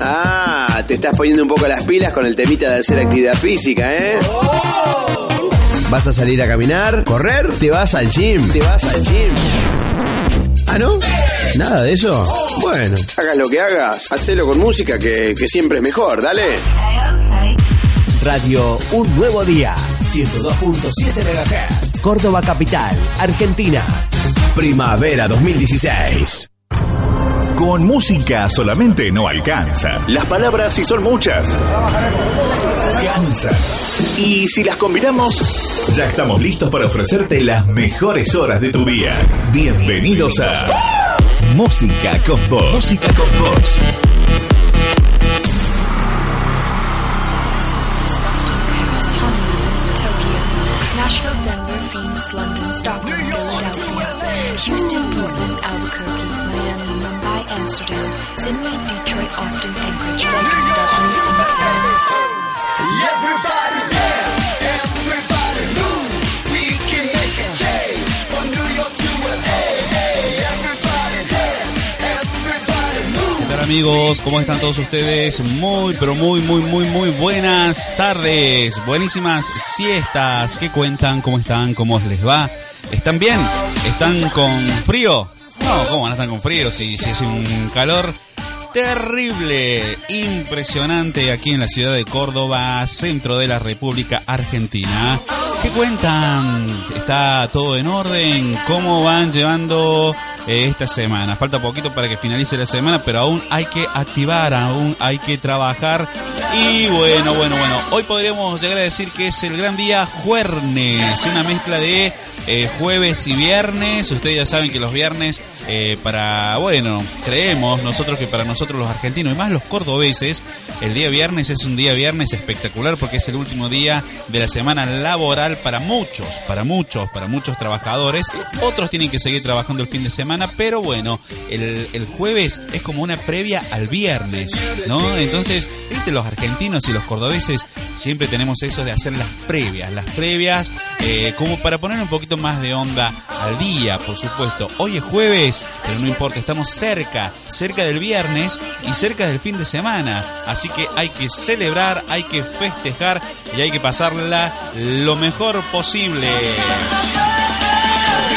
Ah, te estás poniendo un poco las pilas con el temita de hacer actividad física, ¿eh? ¿Vas a salir a caminar? ¿Correr? ¿Te vas al gym? ¿Te vas al gym? ¿Ah, no? ¿Nada de eso? Bueno, hagas lo que hagas, hacelo con música que, que siempre es mejor, dale. Radio Un Nuevo Día, 102.7 MHz, Córdoba Capital, Argentina. Primavera 2016. Con música solamente no alcanza. Las palabras si son muchas. Cansa. Y si las combinamos, ya estamos listos para ofrecerte las mejores horas de tu día. Bienvenidos a Música con Voz. Música con Voz. Nashville, Denver, Phoenix, London, Stockholm, Philadelphia, Houston, Portland, Albuquerque, Amsterdam, Sydney, Detroit, Austin, Anchorage, Vegas, Dublin, Singapore. Everybody dance, everybody move. We can make a change from New York to LA. Everybody dance, everybody move. ¿Qué tal amigos? ¿Cómo están todos ustedes? Muy, pero muy, muy, muy, muy buenas tardes. Buenísimas siestas. ¿Qué cuentan? ¿Cómo están? ¿Cómo les va? ¿Están bien? ¿Están con frío? No, ¿cómo van a estar con frío? Si, si hace un calor terrible, impresionante aquí en la ciudad de Córdoba, centro de la República Argentina. ¿Qué cuentan? ¿Está todo en orden? ¿Cómo van llevando eh, esta semana? Falta poquito para que finalice la semana, pero aún hay que activar, aún hay que trabajar. Y bueno, bueno, bueno, hoy podríamos llegar a decir que es el gran día jueves, una mezcla de eh, jueves y viernes. Ustedes ya saben que los viernes, eh, para, bueno, creemos nosotros que para nosotros los argentinos y más los cordobeses, el día viernes es un día viernes espectacular porque es el último día de la semana laboral para muchos, para muchos, para muchos trabajadores. Otros tienen que seguir trabajando el fin de semana, pero bueno, el, el jueves es como una previa al viernes, ¿no? Entonces, viste, los argentinos y los cordobeses siempre tenemos eso de hacer las previas, las previas eh, como para poner un poquito más de onda al día, por supuesto. Hoy es jueves, pero no importa, estamos cerca, cerca del viernes y cerca del fin de semana. Así que hay que celebrar, hay que festejar y hay que pasarla lo mejor posible.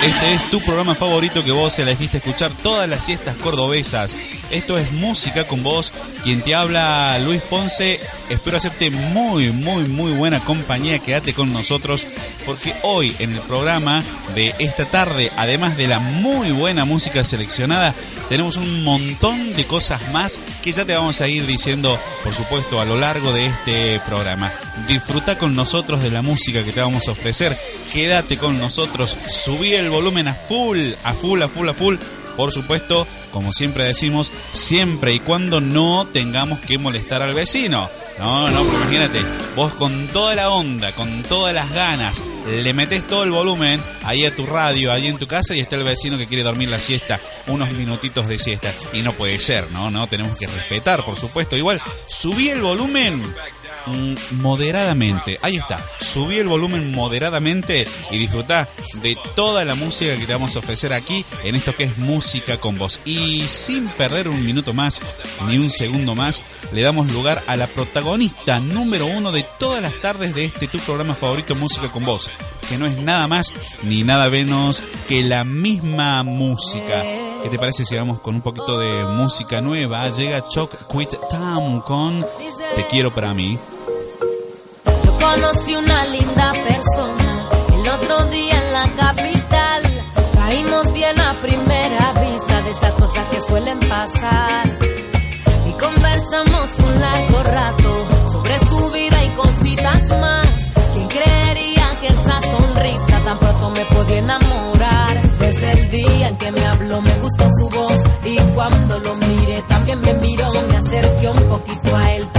Este es tu programa favorito que vos elegiste escuchar todas las siestas cordobesas. Esto es Música con vos, quien te habla Luis Ponce. Espero hacerte muy, muy, muy buena compañía. Quédate con nosotros porque hoy en el programa de esta tarde, además de la muy buena música seleccionada, tenemos un montón de cosas más que ya te vamos a ir diciendo, por supuesto, a lo largo de este programa. Disfruta con nosotros de la música que te vamos a ofrecer. Quédate con nosotros. Subí el volumen a full, a full, a full, a full. Por supuesto, como siempre decimos, siempre y cuando no tengamos que molestar al vecino. No, no, porque imagínate, vos con toda la onda, con todas las ganas, le metes todo el volumen ahí a tu radio, ahí en tu casa y está el vecino que quiere dormir la siesta, unos minutitos de siesta. Y no puede ser, ¿no? No, tenemos que respetar, por supuesto. Igual, subí el volumen moderadamente. Ahí está. Subí el volumen moderadamente y disfrutá de toda la música que te vamos a ofrecer aquí en esto que es música con vos. Y sin perder un minuto más, ni un segundo más, le damos lugar a la protagonista número uno de todas las tardes de este tu programa favorito, Música con vos. Que no es nada más ni nada menos que la misma música. ¿Qué te parece si vamos con un poquito de música nueva? Llega Choc Quit Town con Te quiero para mí. Yo conocí una linda persona el otro día en la capital. Caímos bien a primera vista de esas cosas que suelen pasar. Y conversamos un largo rato sobre su vida y cositas más. ¿Quién creería que esa sonrisa tan pronto me podía enamorar? Desde el día en que me habló me gustó su voz y cuando lo miré también me miró. Me acerqué un poquito a él,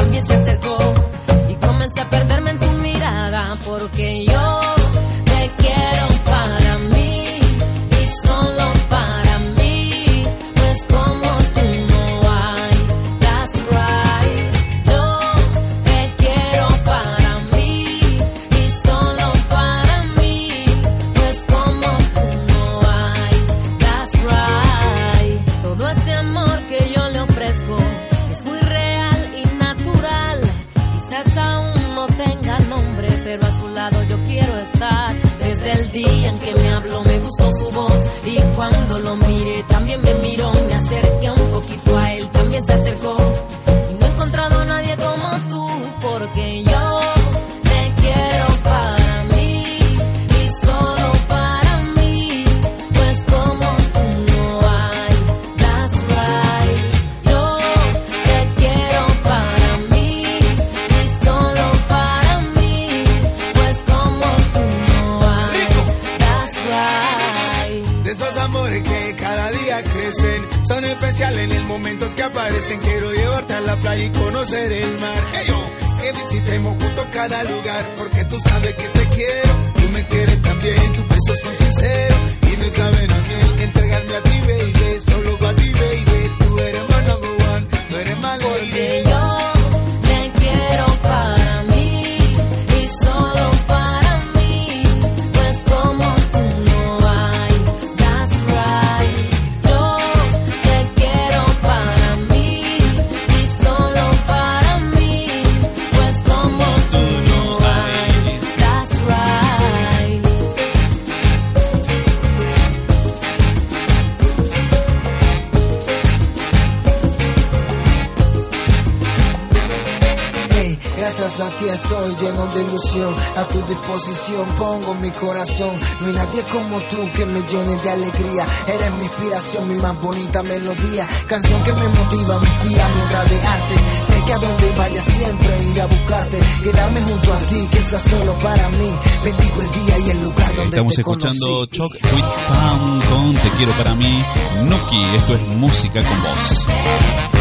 de ilusión. A tu disposición pongo mi corazón. No hay nadie como tú que me llene de alegría. Eres mi inspiración, mi más bonita melodía. Canción que me motiva, me inspira mi obra de arte. Sé que a donde vaya siempre iré a buscarte. Quedarme junto a ti, que sea solo para mí. Bendigo el día y el lugar donde Estamos te escuchando. Choc with Town con Te quiero para mí. Nuki, esto es música con vos.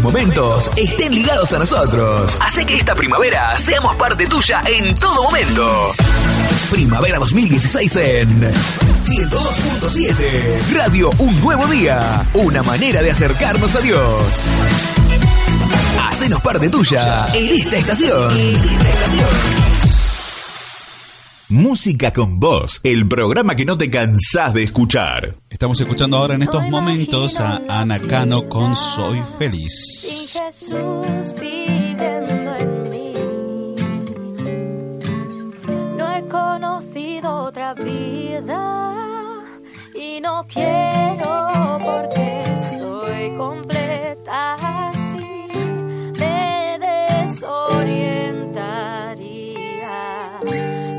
Momentos estén ligados a nosotros. Hace que esta primavera seamos parte tuya en todo momento. Primavera 2016 en 102.7 Radio Un Nuevo Día. Una manera de acercarnos a Dios. Hacenos parte tuya en esta estación. Música con Voz, el programa que no te cansás de escuchar. Estamos escuchando ahora en estos momentos a Ana Cano con Soy Feliz. Jesús viviendo en mí. No he conocido otra vida y no quiero porque estoy completa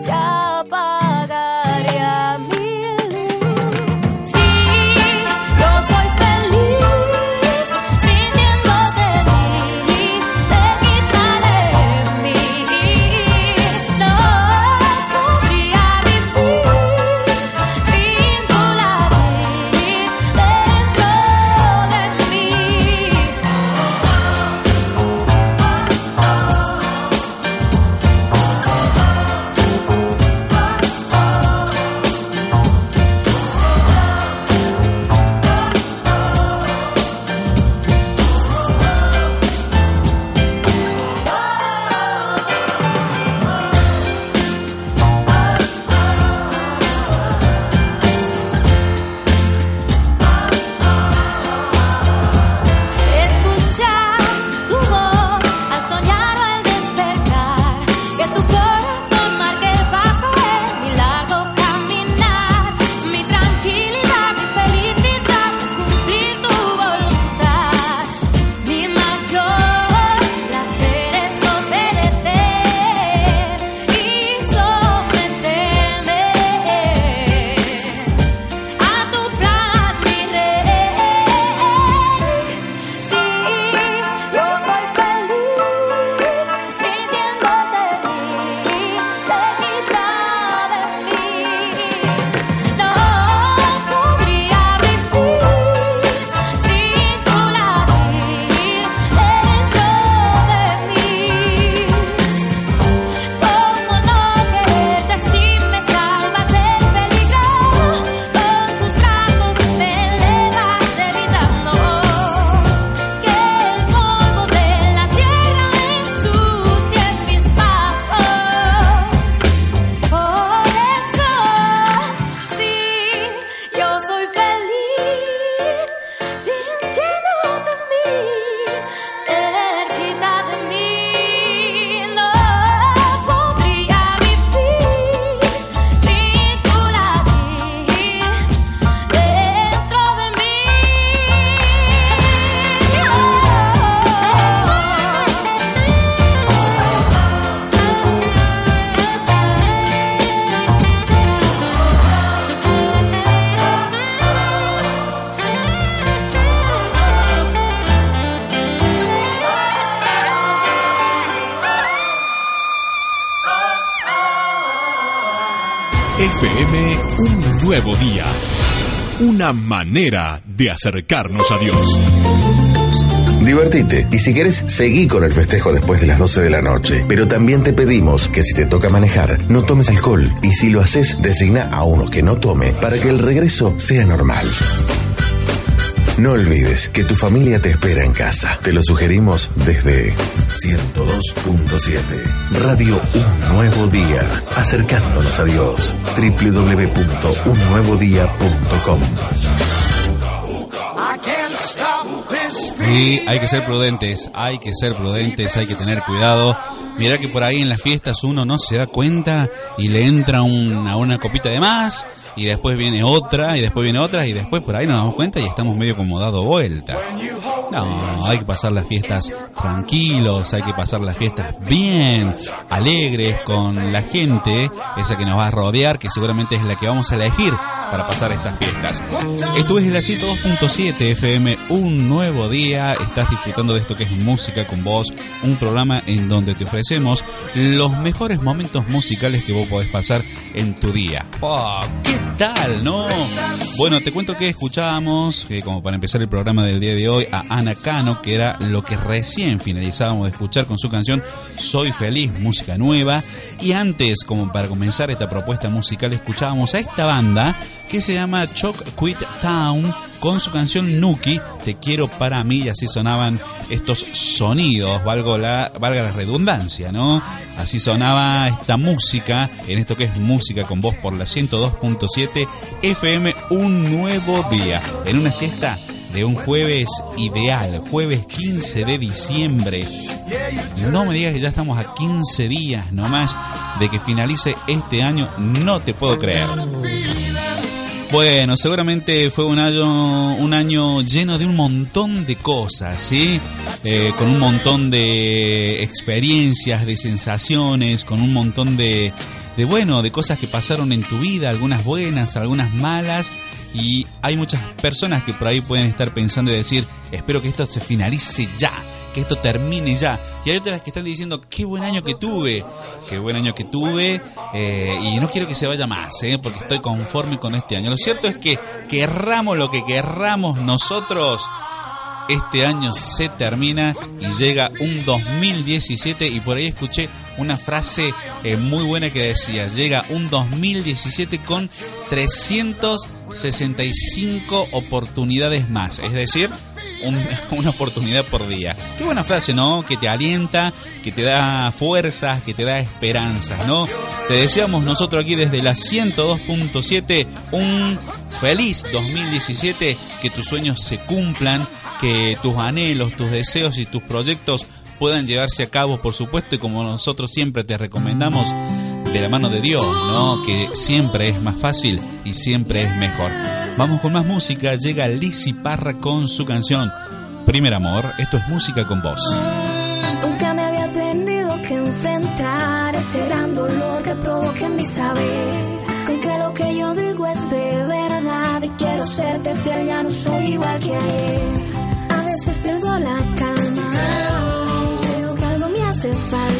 se Manera de acercarnos a Dios. Divertite y si querés, seguí con el festejo después de las 12 de la noche. Pero también te pedimos que si te toca manejar, no tomes alcohol y si lo haces, designa a uno que no tome para que el regreso sea normal. No olvides que tu familia te espera en casa. Te lo sugerimos desde 102.7. Radio Un Nuevo Día. Acercándonos a Dios. www.unnuevodía.com. Sí, hay que ser prudentes, hay que ser prudentes, hay que tener cuidado. Mira que por ahí en las fiestas uno no se da cuenta y le entra una, una copita de más y después viene otra y después viene otra y después por ahí nos damos cuenta y estamos medio como dado vuelta. No, hay que pasar las fiestas tranquilos, hay que pasar las fiestas bien, alegres, con la gente, esa que nos va a rodear, que seguramente es la que vamos a elegir para pasar estas fiestas. Esto es la 102.7 FM, un nuevo día, estás disfrutando de esto que es música con vos, un programa en donde te ofrecemos los mejores momentos musicales que vos podés pasar en tu día. Oh, ¿Qué tal, no? Bueno, te cuento que escuchábamos, que como para empezar el programa del día de hoy, a Ana Cano, que era lo que recién finalizábamos de escuchar con su canción Soy Feliz, música nueva. Y antes, como para comenzar esta propuesta musical, escuchábamos a esta banda que se llama Choc Quit Town con su canción Nuki, Te quiero para mí, y así sonaban estos sonidos, la, valga la redundancia, ¿no? Así sonaba esta música, en esto que es música con voz por la 102.7 FM, un nuevo día, en una siesta de un jueves ideal, jueves 15 de diciembre. No me digas que ya estamos a 15 días nomás de que finalice este año, no te puedo creer. Bueno, seguramente fue un año, un año lleno de un montón de cosas, ¿sí? Eh, con un montón de experiencias, de sensaciones, con un montón de, de, bueno, de cosas que pasaron en tu vida, algunas buenas, algunas malas. Y hay muchas personas que por ahí pueden estar pensando y decir, espero que esto se finalice ya, que esto termine ya. Y hay otras que están diciendo, qué buen año que tuve, qué buen año que tuve, eh, y no quiero que se vaya más, eh, porque estoy conforme con este año. Lo cierto es que querramos lo que querramos nosotros, este año se termina y llega un 2017 y por ahí escuché una frase eh, muy buena que decía, llega un 2017 con 365 oportunidades más, es decir, un- una oportunidad por día. Qué buena frase, ¿no? Que te alienta, que te da fuerzas, que te da esperanzas, ¿no? Te deseamos nosotros aquí desde la 102.7 un feliz 2017, que tus sueños se cumplan, que tus anhelos, tus deseos y tus proyectos puedan llevarse a cabo, por supuesto, y como nosotros siempre te recomendamos, de la mano de Dios, ¿no? Que siempre es más fácil y siempre es mejor. Vamos con más música, llega Lizzy Parra con su canción Primer Amor, esto es música con vos. Nunca me había tenido que enfrentar ese gran dolor que provoca en mi saber. Con que lo que yo digo es de verdad y quiero serte fiel, ya no soy igual que ayer. A veces pierdo la calma, creo que algo me hace falta.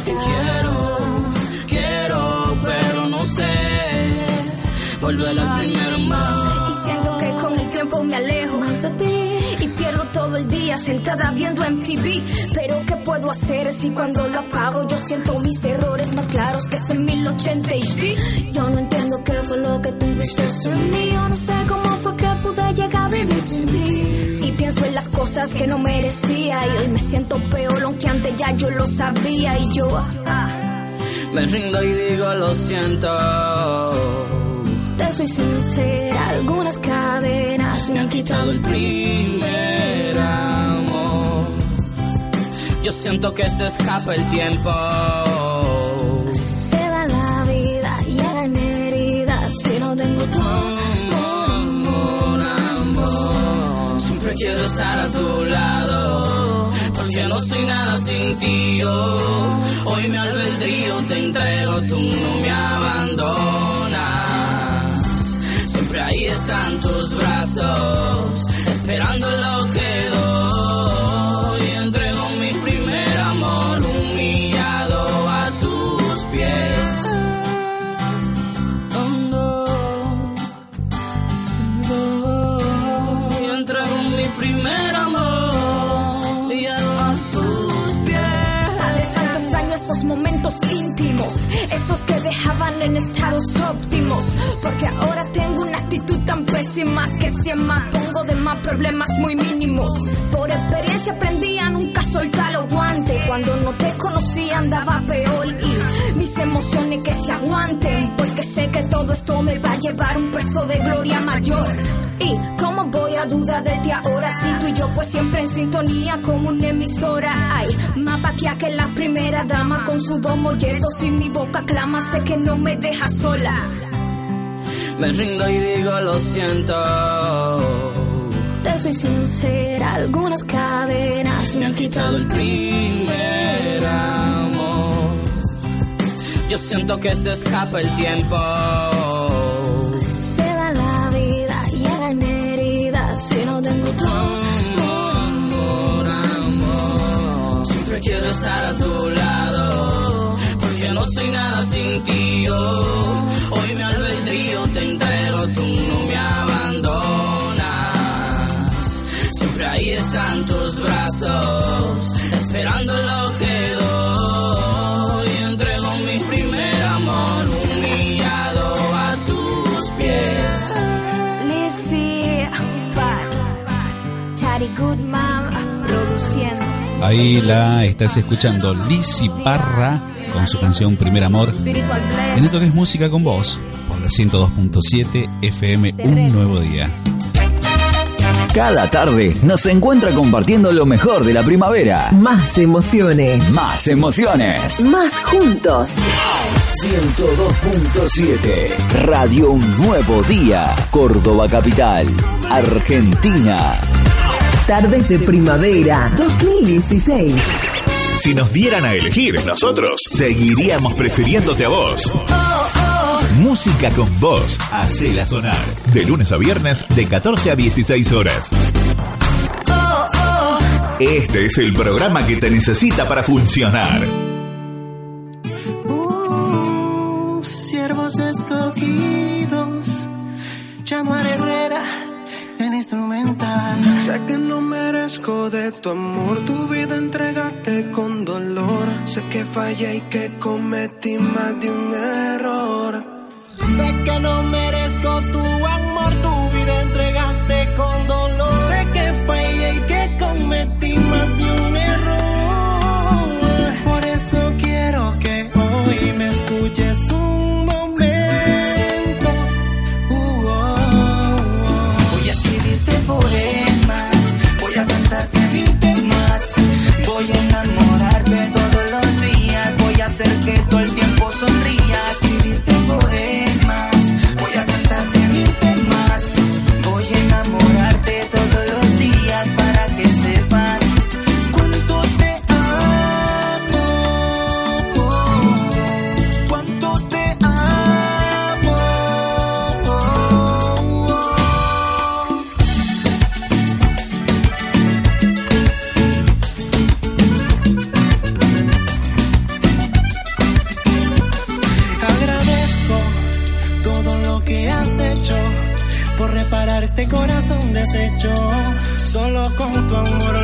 Volver al primer amor. Y siento que con el tiempo me alejo más de ti. Y pierdo todo el día sentada viendo MTV. Pero ¿qué puedo hacer si cuando lo apago yo siento mis errores más claros que ese 1080 HD? Yo no entiendo qué fue lo que tuviste en mí. Yo no sé cómo fue que pude llegar a vivir sin ti. Y pienso en las cosas que no merecía. Y hoy me siento peor, aunque antes ya yo lo sabía. Y yo. ah, Me rindo y digo lo siento. Te soy sincera, algunas cadenas me han quitado el Primer amor. Yo siento que se escapa el tiempo. Se va la vida, llegan heridas si no tengo tu Amor, amor. Siempre quiero estar a tu lado. Porque no soy nada sin ti. Hoy mi albedrío te entrego, tú no me abandonas siempre ahí están tus brazos, esperando lo que doy. Entrego mi primer amor humillado a tus pies. Oh, no. No. Y entrego mi primer amor y a tus pies. A extraño esos momentos íntimos, esos que dejaban en estados óptimos, porque ahora actitud tan pésima que si más pongo de más problemas muy mínimos. Por experiencia aprendí a nunca soltar los guantes. Cuando no te conocía andaba peor y mis emociones que se aguanten. Porque sé que todo esto me va a llevar un peso de gloria mayor. Y cómo voy a dudar de ti ahora si tú y yo pues siempre en sintonía como una emisora. Ay, más paquia que la primera dama con su dos molletos y mi boca clama, sé que no me deja sola. Me rindo y digo lo siento. Te soy sincera, algunas cadenas me han quitado el primer amor. Yo siento que se escapa el tiempo. Se va la vida, llegan heridas si no tengo tu Amor, amor. Siempre quiero estar a tu lado. Soy nada sin ti. oh. Hoy mi albedrío te entrego, tú no me abandonas. Siempre ahí están tus brazos, esperando lo que doy. Entrego mi primer amor humillado a tus pies. Lizzie, Bar, Tari Goodman, produciendo. Ahí la estás escuchando Lizzy Parra con su canción Primer Amor. En esto que es música con vos, por la 102.7 FM Un Nuevo Día. Cada tarde nos encuentra compartiendo lo mejor de la primavera. Más emociones. Más emociones. Más juntos. 102.7 Radio Un Nuevo Día. Córdoba Capital. Argentina. Tardes de primavera 2016. Si nos dieran a elegir, nosotros seguiríamos prefiriéndote a vos. Música con vos, hacela sonar. De lunes a viernes, de 14 a 16 horas. Este es el programa que te necesita para funcionar. Uh, siervos escogidos, Januar Herrera en instrumental. De tu amor, tu vida entregaste con dolor. Sé que fallé y que cometí más de un error. Sé que no merezco tu tu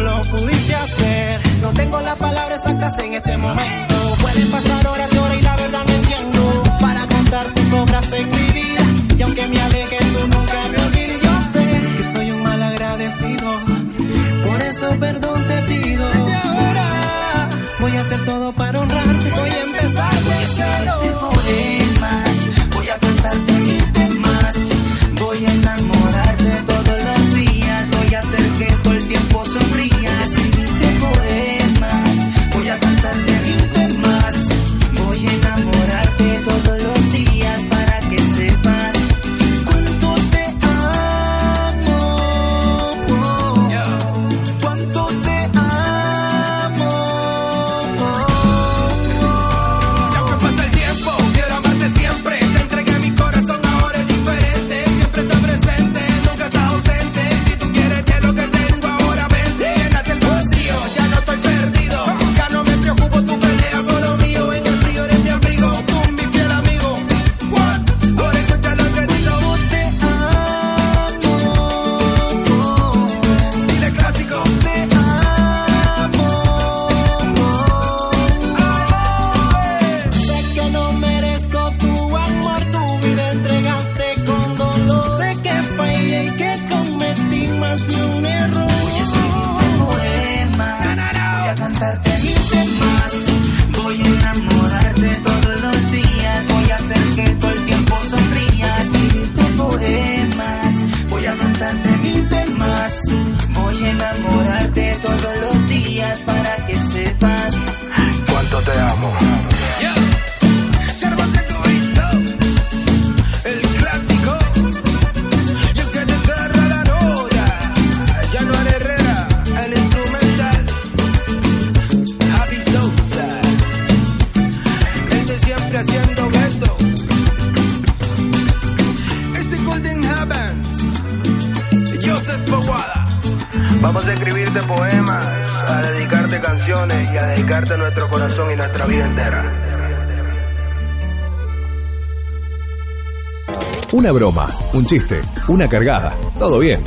broma, un chiste, una cargada, todo bien.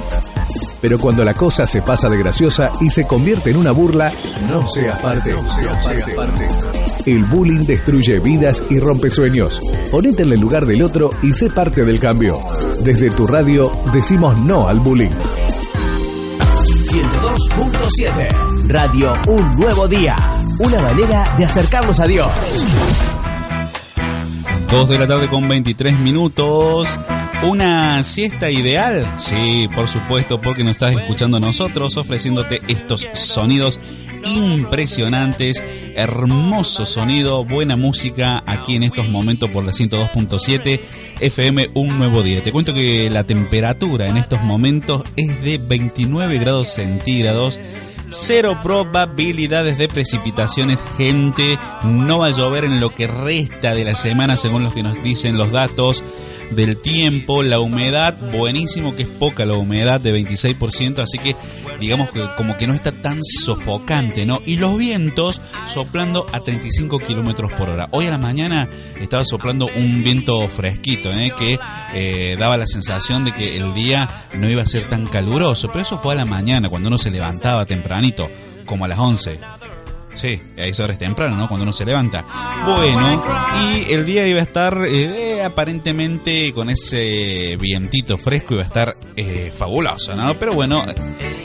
Pero cuando la cosa se pasa de graciosa y se convierte en una burla, no seas parte. No seas parte. El bullying destruye vidas y rompe sueños. Ponete en el lugar del otro y sé parte del cambio. Desde tu radio decimos no al bullying. 102.7 Radio Un Nuevo Día. Una manera de acercarnos a Dios. 2 de la tarde con 23 minutos. ¿Una siesta ideal? Sí, por supuesto, porque nos estás escuchando nosotros ofreciéndote estos sonidos impresionantes, hermoso sonido, buena música aquí en estos momentos por la 102.7 FM Un Nuevo Día. Te cuento que la temperatura en estos momentos es de 29 grados centígrados. Cero probabilidades de precipitaciones, gente. No va a llover en lo que resta de la semana, según los que nos dicen los datos del tiempo. La humedad, buenísimo que es poca la humedad de 26%, así que digamos que como que no está tan sofocante, ¿no? Y los vientos soplando a 35 kilómetros por hora. Hoy a la mañana estaba soplando un viento fresquito, ¿eh? Que eh, daba la sensación de que el día no iba a ser tan caluroso, pero eso fue a la mañana, cuando uno se levantaba tempranito, como a las 11. Sí, a esa hora es temprano, ¿no? Cuando uno se levanta. Bueno, y el día iba a estar eh, aparentemente con ese vientito fresco, iba a estar eh, fabuloso, ¿no? Pero bueno,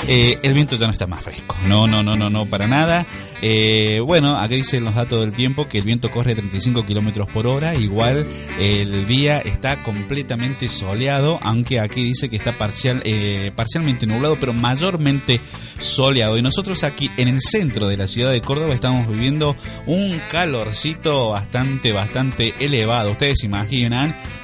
eh, el viento ya no está más fresco. No, no, no, no, no, para nada. Eh, bueno, aquí dicen los datos del tiempo que el viento corre 35 kilómetros por hora. Igual el día está completamente soleado, aunque aquí dice que está parcial, parcialmente nublado, pero mayormente soleado. Y nosotros aquí en el centro de la ciudad de Córdoba estamos viviendo un calorcito bastante, bastante elevado. Ustedes se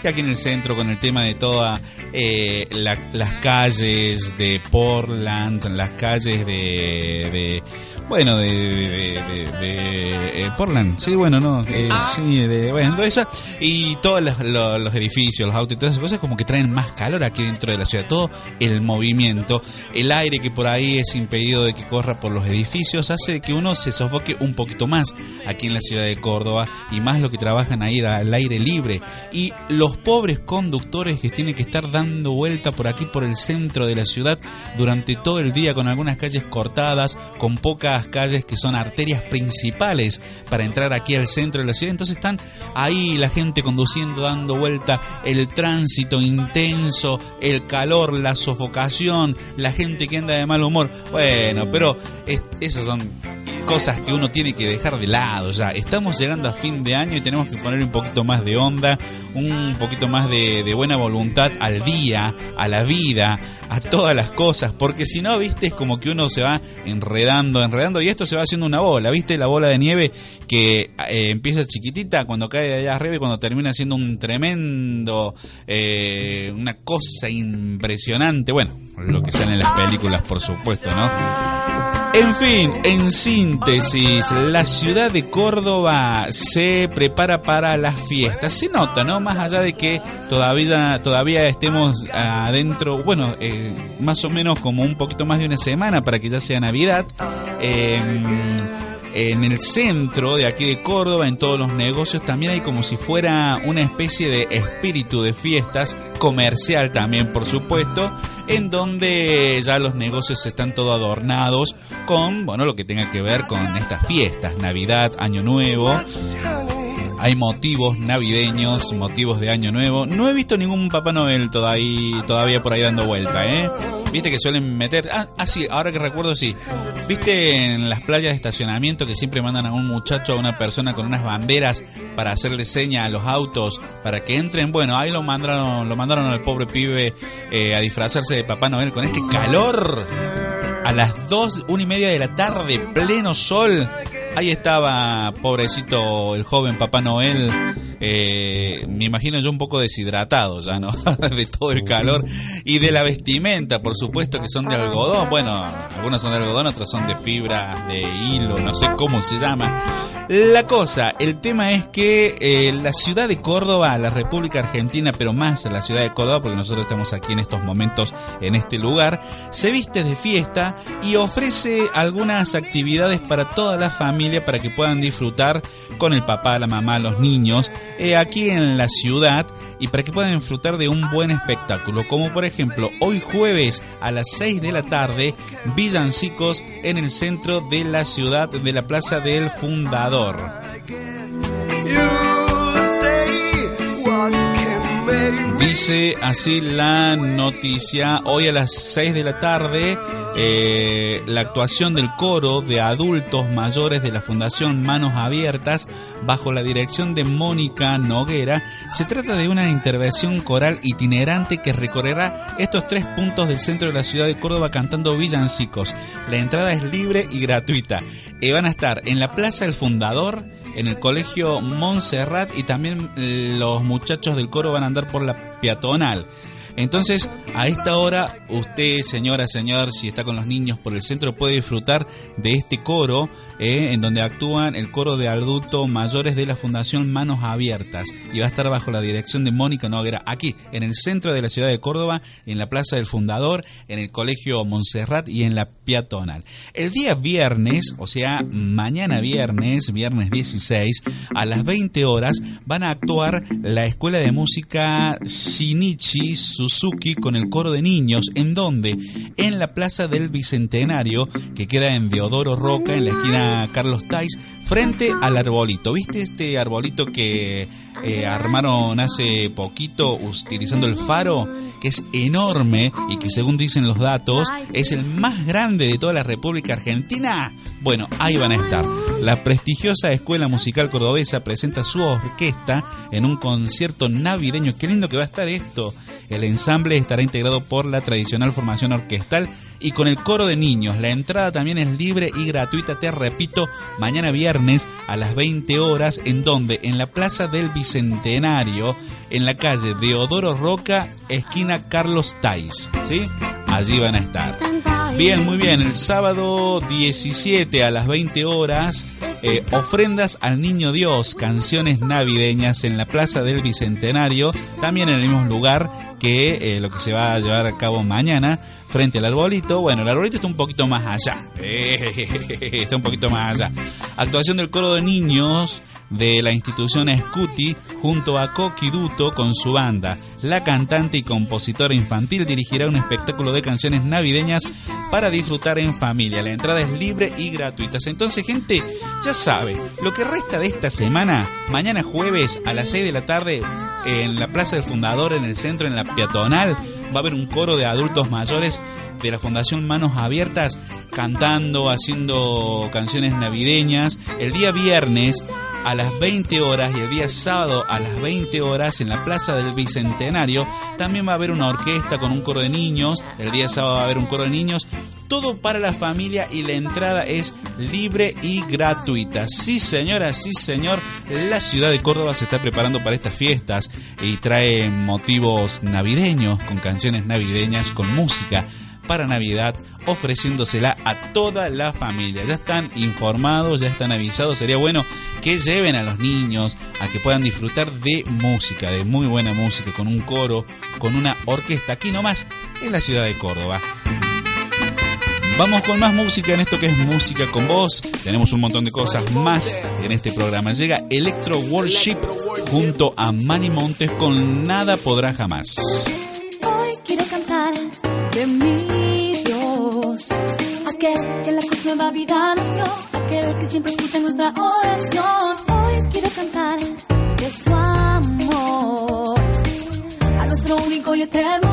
que aquí en el centro, con el tema de todas eh, la- las calles de Portland, las calles de, de bueno, de, de, de- de, eh, Portland, sí, bueno, no, eh, sí, de, bueno, eso, y todos los, los- los edificios, los autos y todas esas cosas como que traen más calor aquí dentro de la ciudad, todo el movimiento, el aire que por ahí es impedido de que corra por los edificios, hace que uno se sofoque un poquito más aquí en la ciudad de Córdoba, y más los que trabajan ahí al aire libre, y los pobres conductores que tienen que estar dando vuelta por aquí, por el centro de la ciudad, durante todo el día, con algunas calles cortadas, con pocas calles que son arterias principales para entrar aquí al centro de la ciudad. Entonces están ahí la gente conduciendo, dando vuelta, el tránsito intenso, el calor, la sofocación, la gente que anda de mal humor. Bueno, pero es- esas son cosas que uno tiene que dejar de lado ya. Estamos llegando a fin de año y tenemos que poner un poquito más de onda, un poquito más de, buena voluntad al día, a la vida, a todas las cosas, porque si no, viste, es como que uno se va enredando, enredando y esto se va haciendo una bola, viste, la bola de nieve que eh, empieza chiquitita cuando cae allá arriba y cuando termina siendo un tremendo, eh, una cosa impresionante, bueno, lo que sale en las películas, por supuesto, ¿no? En fin, en síntesis, la ciudad de Córdoba se prepara para las fiestas. Se nota, ¿no? Más allá de que todavía, todavía estemos adentro, bueno, eh, más o menos como un poquito más de una semana para que ya sea Navidad. Eh, en el centro de aquí de Córdoba, en todos los negocios, también hay como si fuera una especie de espíritu de fiestas, comercial también, por supuesto, en donde ya los negocios están todo adornados con, bueno, lo que tenga que ver con estas fiestas, Navidad, Año Nuevo. Hay motivos navideños, motivos de Año Nuevo. No he visto ningún Papá Noel todavía, todavía por ahí dando vuelta, ¿eh? Viste que suelen meter... Ah, ah, sí, ahora que recuerdo, sí. Viste en las playas de estacionamiento que siempre mandan a un muchacho, a una persona con unas banderas para hacerle seña a los autos para que entren. Bueno, ahí lo mandaron, lo mandaron al pobre pibe eh, a disfrazarse de Papá Noel con este calor. A las dos, una y media de la tarde, pleno sol. Ahí estaba, pobrecito, el joven Papá Noel, eh, me imagino yo un poco deshidratado ya, ¿no? de todo el calor y de la vestimenta, por supuesto que son de algodón. Bueno, algunos son de algodón, otros son de fibra, de hilo, no sé cómo se llama. La cosa, el tema es que eh, la ciudad de Córdoba, la República Argentina, pero más la ciudad de Córdoba, porque nosotros estamos aquí en estos momentos en este lugar, se viste de fiesta y ofrece algunas actividades para toda la familia para que puedan disfrutar con el papá, la mamá, los niños, eh, aquí en la ciudad y para que puedan disfrutar de un buen espectáculo, como por ejemplo hoy jueves a las 6 de la tarde, Villancicos en el centro de la ciudad de la Plaza del Fundador. Dice así la noticia, hoy a las 6 de la tarde, eh, la actuación del coro de adultos mayores de la Fundación Manos Abiertas, bajo la dirección de Mónica Noguera, se trata de una intervención coral itinerante que recorrerá estos tres puntos del centro de la ciudad de Córdoba cantando villancicos. La entrada es libre y gratuita. Eh, van a estar en la Plaza del Fundador, en el colegio Montserrat y también eh, los muchachos del coro van a andar por la peatonal. Entonces, a esta hora, usted, señora, señor, si está con los niños por el centro, puede disfrutar de este coro, eh, en donde actúan el coro de adultos mayores de la Fundación Manos Abiertas. Y va a estar bajo la dirección de Mónica Noguera, aquí, en el centro de la ciudad de Córdoba, en la Plaza del Fundador, en el Colegio Montserrat y en la Peatonal. El día viernes, o sea, mañana viernes, viernes 16, a las 20 horas, van a actuar la Escuela de Música Shinichi Suzuki con el coro de niños. ¿En donde En la Plaza del Bicentenario, que queda en Deodoro Roca, en la esquina Carlos Tais, frente al arbolito. ¿Viste este arbolito que eh, armaron hace poquito utilizando el faro? Que es enorme y que según dicen los datos es el más grande de toda la República Argentina. Bueno, ahí van a estar. La prestigiosa Escuela Musical Cordobesa presenta su orquesta en un concierto navideño. Qué lindo que va a estar esto. El ensamble estará integrado por la tradicional formación orquestal y con el coro de niños. La entrada también es libre y gratuita, te repito, mañana viernes a las 20 horas, en donde en la Plaza del Bicentenario, en la calle Deodoro Roca, esquina Carlos Tais, ¿sí? Allí van a estar. Bien, muy bien, el sábado 17 a las 20 horas, eh, ofrendas al Niño Dios, canciones navideñas en la Plaza del Bicentenario, también en el mismo lugar que eh, lo que se va a llevar a cabo mañana frente al arbolito. Bueno, el arbolito está un poquito más allá. está un poquito más allá. Actuación del coro de niños de la institución Scuti junto a Koki Duto con su banda. La cantante y compositora infantil dirigirá un espectáculo de canciones navideñas para disfrutar en familia. La entrada es libre y gratuita. Entonces, gente, ya sabe, lo que resta de esta semana, mañana jueves a las 6 de la tarde en la Plaza del Fundador, en el centro, en la peatonal, va a haber un coro de adultos mayores de la Fundación Manos Abiertas cantando, haciendo canciones navideñas. El día viernes a las 20 horas y el día sábado a las 20 horas en la Plaza del Bicentenario también va a haber una orquesta con un coro de niños. El día sábado va a haber un coro de niños. Todo para la familia y la entrada es libre y gratuita. Sí, señora, sí, señor. La ciudad de Córdoba se está preparando para estas fiestas y trae motivos navideños, con canciones navideñas, con música para Navidad, ofreciéndosela a toda la familia. Ya están informados, ya están avisados. Sería bueno que lleven a los niños a que puedan disfrutar de música, de muy buena música, con un coro, con una orquesta, aquí nomás en la ciudad de Córdoba. Vamos con más música en esto que es música con vos. Tenemos un montón de cosas más en este programa. Llega Electro Worship junto a Manny Montes con Nada Podrá Jamás. Hoy quiero cantar de mi Dios, aquel que la cruz nueva vida dio, aquel que siempre escucha nuestra oración. Hoy quiero cantar de su amor, a nuestro único y eterno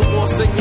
siento tu voz,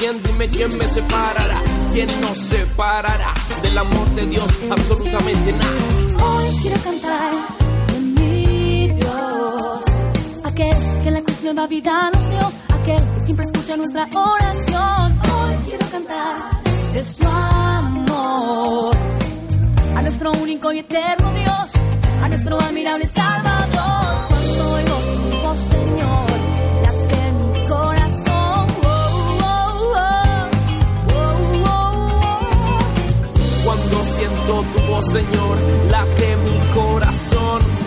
quién, dime quién me separará. ¿Quién nos separará del amor de Dios? Absolutamente nada. Hoy quiero cantar de mi Dios, aquel que en la cruz nueva vida nos dio, aquel que siempre escucha nuestra oración. Hoy quiero cantar de su amor, a nuestro único y eterno Dios, a nuestro admirable Salvador. Siento tu Señor, late mi corazón.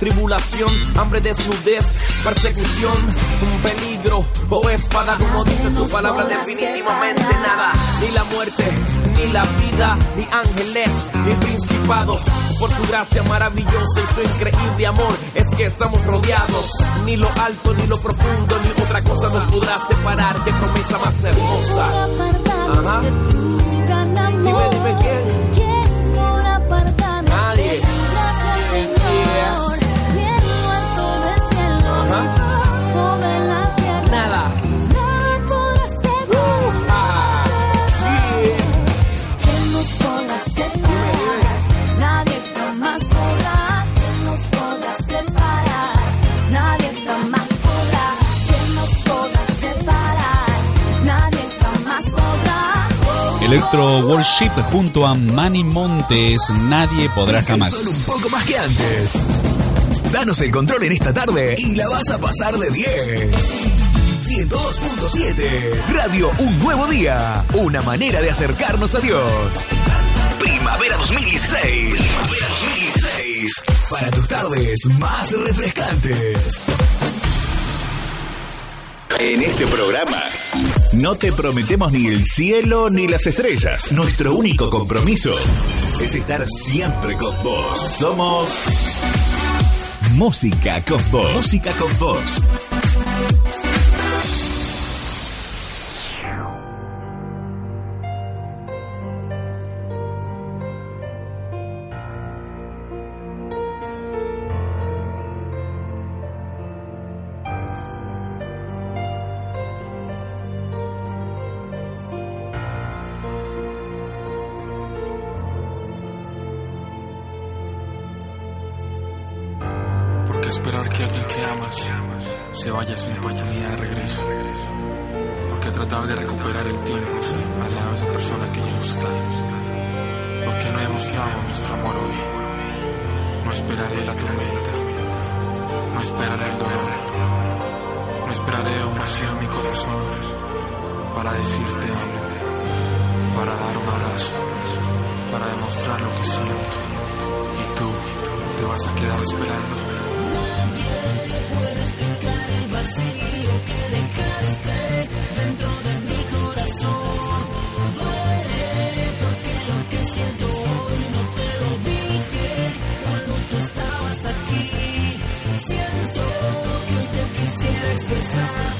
Tribulación, hambre, desnudez, persecución, un peligro o espada, como dice su palabra, definitivamente nada. Ni la muerte, ni la vida, ni ángeles, ni principados. Por su gracia maravillosa y su increíble amor, es que estamos rodeados. Ni lo alto, ni lo profundo, ni otra cosa nos podrá separar. Qué promesa más hermosa. Ajá. Dime, dime quién. Electro Worship junto a Manny Montes. Nadie podrá jamás. Solo un poco más que antes. Danos el control en esta tarde y la vas a pasar de 10. 102.7 Radio Un Nuevo Día. Una manera de acercarnos a Dios. Primavera 2016. Primavera 2016. Para tus tardes más refrescantes. En este programa no te prometemos ni el cielo ni las estrellas. Nuestro único compromiso es estar siempre con vos. Somos Música con vos. Música con vos. Esperar que alguien que amas se vaya sin oportunidad de regreso? ¿Por qué tratar de recuperar el tiempo al lado de esa persona que ya no está? ¿Por qué no demostramos nuestro amor hoy? No esperaré la tormenta, no esperaré el dolor, no esperaré un vacío en mi corazón para decirte amo, para dar un abrazo, para demostrar lo que siento. Y tú te vas a quedar esperando. This is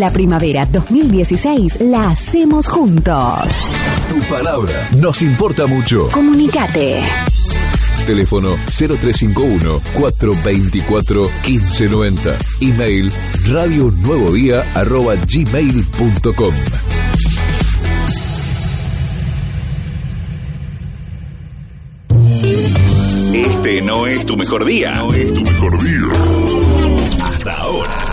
La primavera 2016 la hacemos juntos. Tu palabra nos importa mucho. Comunicate. Teléfono 0351 424 1590. Email radio nuevo día arroba gmail.com. Este no es tu mejor día. No es tu mejor día. Hasta ahora.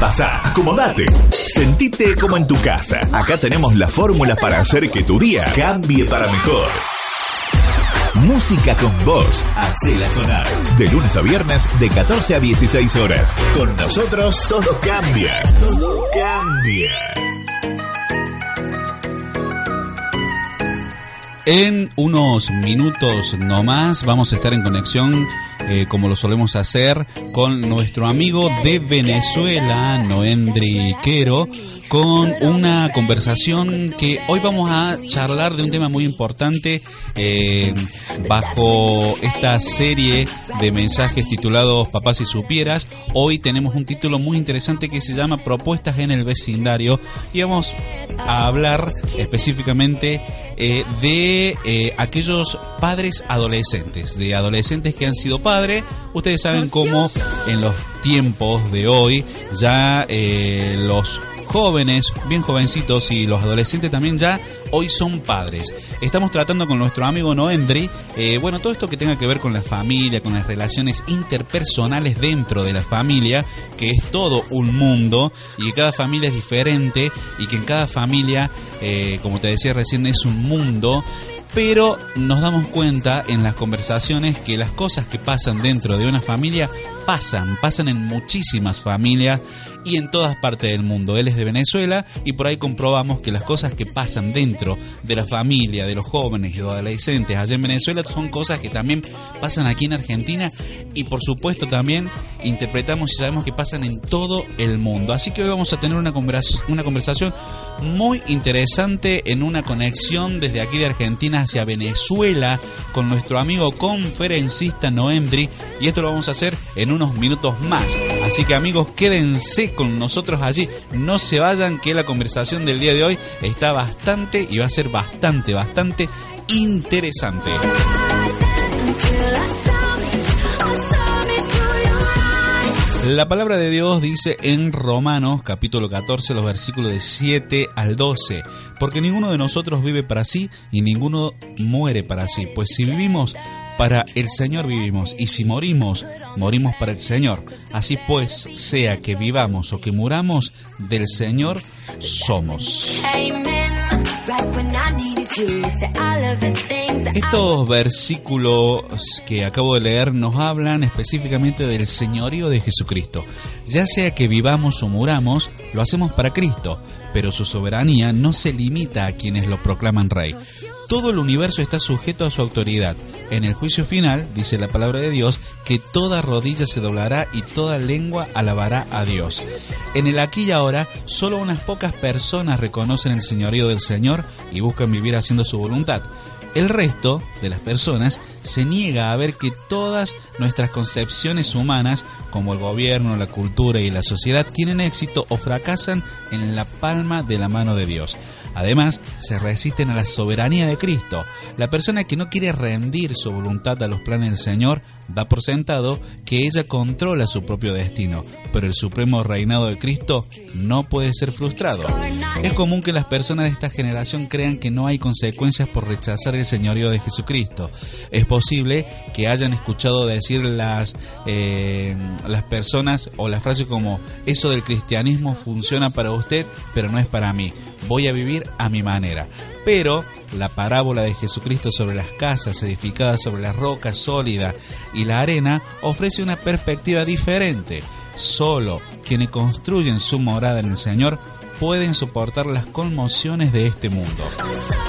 Pasá, acomodate. Sentite como en tu casa. Acá tenemos la fórmula para hacer que tu día cambie para mejor. Música con voz. Hacela sonar. De lunes a viernes, de 14 a 16 horas. Con nosotros todo cambia. Todo cambia. En unos minutos nomás vamos a estar en conexión, eh, como lo solemos hacer, con nuestro amigo de Venezuela, Noendri Quero, con una conversación que hoy vamos a charlar de un tema muy importante eh, bajo esta serie de mensajes titulados Papás si supieras. Hoy tenemos un título muy interesante que se llama Propuestas en el vecindario y vamos a hablar específicamente eh, de eh, aquellos padres adolescentes, de adolescentes que han sido padres. Ustedes saben cómo en los tiempos de hoy ya los jóvenes, bien jovencitos y los adolescentes también ya hoy son padres. Estamos tratando con nuestro amigo Noendri, eh, bueno, todo esto que tenga que ver con la familia, con las relaciones interpersonales dentro de la familia, que es todo un mundo y que cada familia es diferente y que en cada familia, eh, como te decía recién, es un mundo pero nos damos cuenta en las conversaciones que las cosas que pasan dentro de una familia pasan, pasan en muchísimas familias y en todas partes del mundo. Él es de Venezuela y por ahí comprobamos que las cosas que pasan dentro de la familia, de los jóvenes y los adolescentes allá en Venezuela son cosas que también pasan aquí en Argentina y por supuesto también interpretamos y sabemos que pasan en todo el mundo. Así que hoy vamos a tener una, conversa- una conversación muy interesante en una conexión desde aquí de Argentina hacia Venezuela con nuestro amigo conferencista Noemdri y esto lo vamos a hacer en unos minutos más. Así que amigos, quédense con nosotros allí, no se vayan que la conversación del día de hoy está bastante y va a ser bastante, bastante interesante. La palabra de Dios dice en Romanos capítulo 14 los versículos de 7 al 12, porque ninguno de nosotros vive para sí y ninguno muere para sí, pues si vivimos para el Señor vivimos y si morimos, morimos para el Señor. Así pues, sea que vivamos o que muramos, del Señor somos. Estos versículos que acabo de leer nos hablan específicamente del señorío de Jesucristo. Ya sea que vivamos o muramos, lo hacemos para Cristo, pero su soberanía no se limita a quienes lo proclaman rey. Todo el universo está sujeto a su autoridad. En el juicio final, dice la palabra de Dios, que toda rodilla se doblará y toda lengua alabará a Dios. En el aquí y ahora, solo unas pocas personas reconocen el señorío del Señor y buscan vivir haciendo su voluntad. El resto de las personas se niega a ver que todas nuestras concepciones humanas, como el gobierno, la cultura y la sociedad, tienen éxito o fracasan en la palma de la mano de Dios. Además, se resisten a la soberanía de Cristo. La persona que no quiere rendir su voluntad a los planes del Señor da por sentado que ella controla su propio destino, pero el supremo reinado de Cristo no puede ser frustrado. Es común que las personas de esta generación crean que no hay consecuencias por rechazar el señorío de Jesucristo. Es posible que hayan escuchado decir las, eh, las personas o la frase como eso del cristianismo funciona para usted, pero no es para mí. Voy a vivir a mi manera. Pero la parábola de Jesucristo sobre las casas edificadas sobre la roca sólida y la arena ofrece una perspectiva diferente. Solo quienes construyen su morada en el Señor pueden soportar las conmociones de este mundo.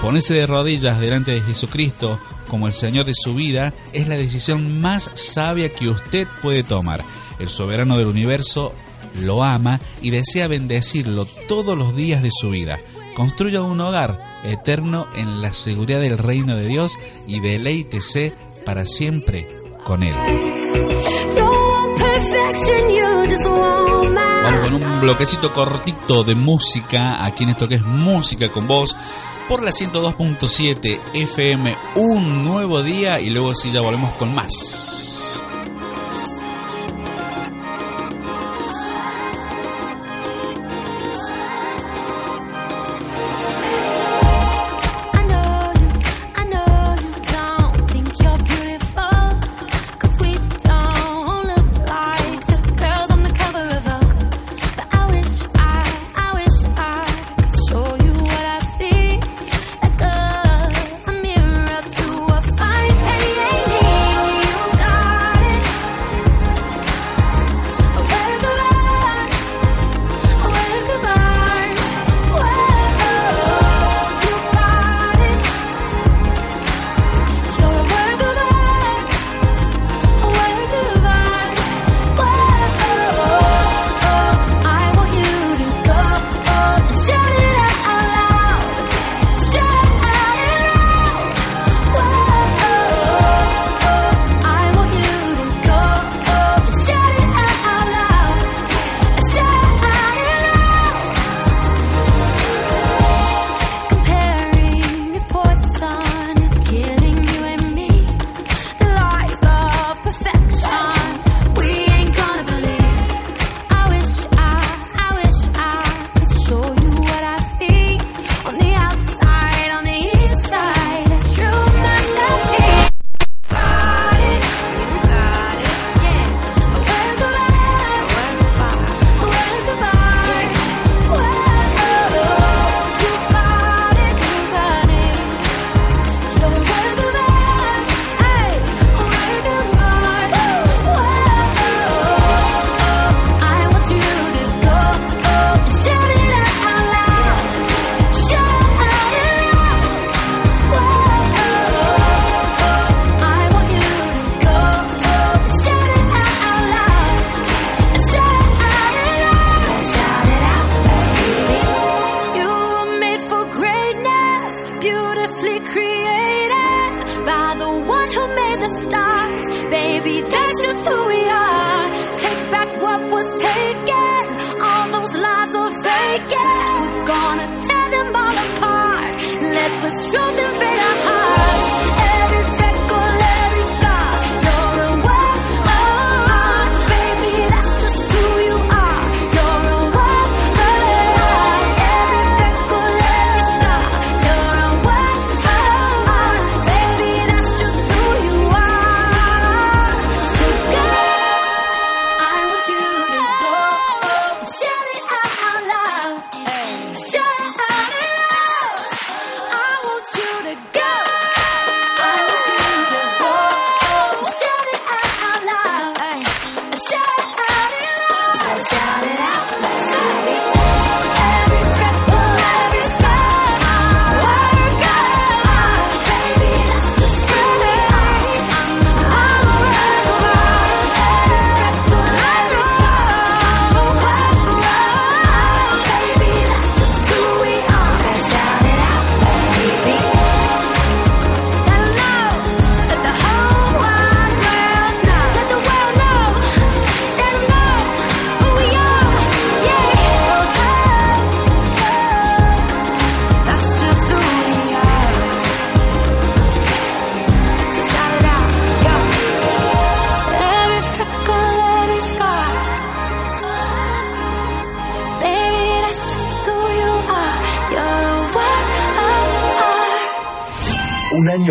Ponerse de rodillas delante de Jesucristo como el Señor de su vida es la decisión más sabia que usted puede tomar. El soberano del universo lo ama y desea bendecirlo todos los días de su vida. Construya un hogar eterno en la seguridad del reino de Dios y deleítese para siempre con Él. Vamos con un bloquecito cortito de música, aquí en esto que es música con voz, por la 102.7 FM, un nuevo día y luego sí ya volvemos con más.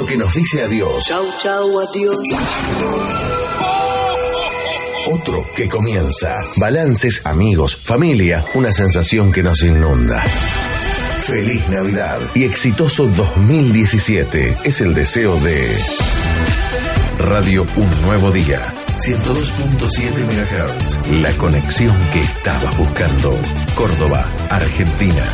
Que nos dice adiós. Chau, chau, adiós. Otro que comienza. Balances, amigos, familia, una sensación que nos inunda. Feliz Navidad y exitoso 2017 es el deseo de Radio Un Nuevo Día. 102.7 MHz. La conexión que estabas buscando. Córdoba, Argentina.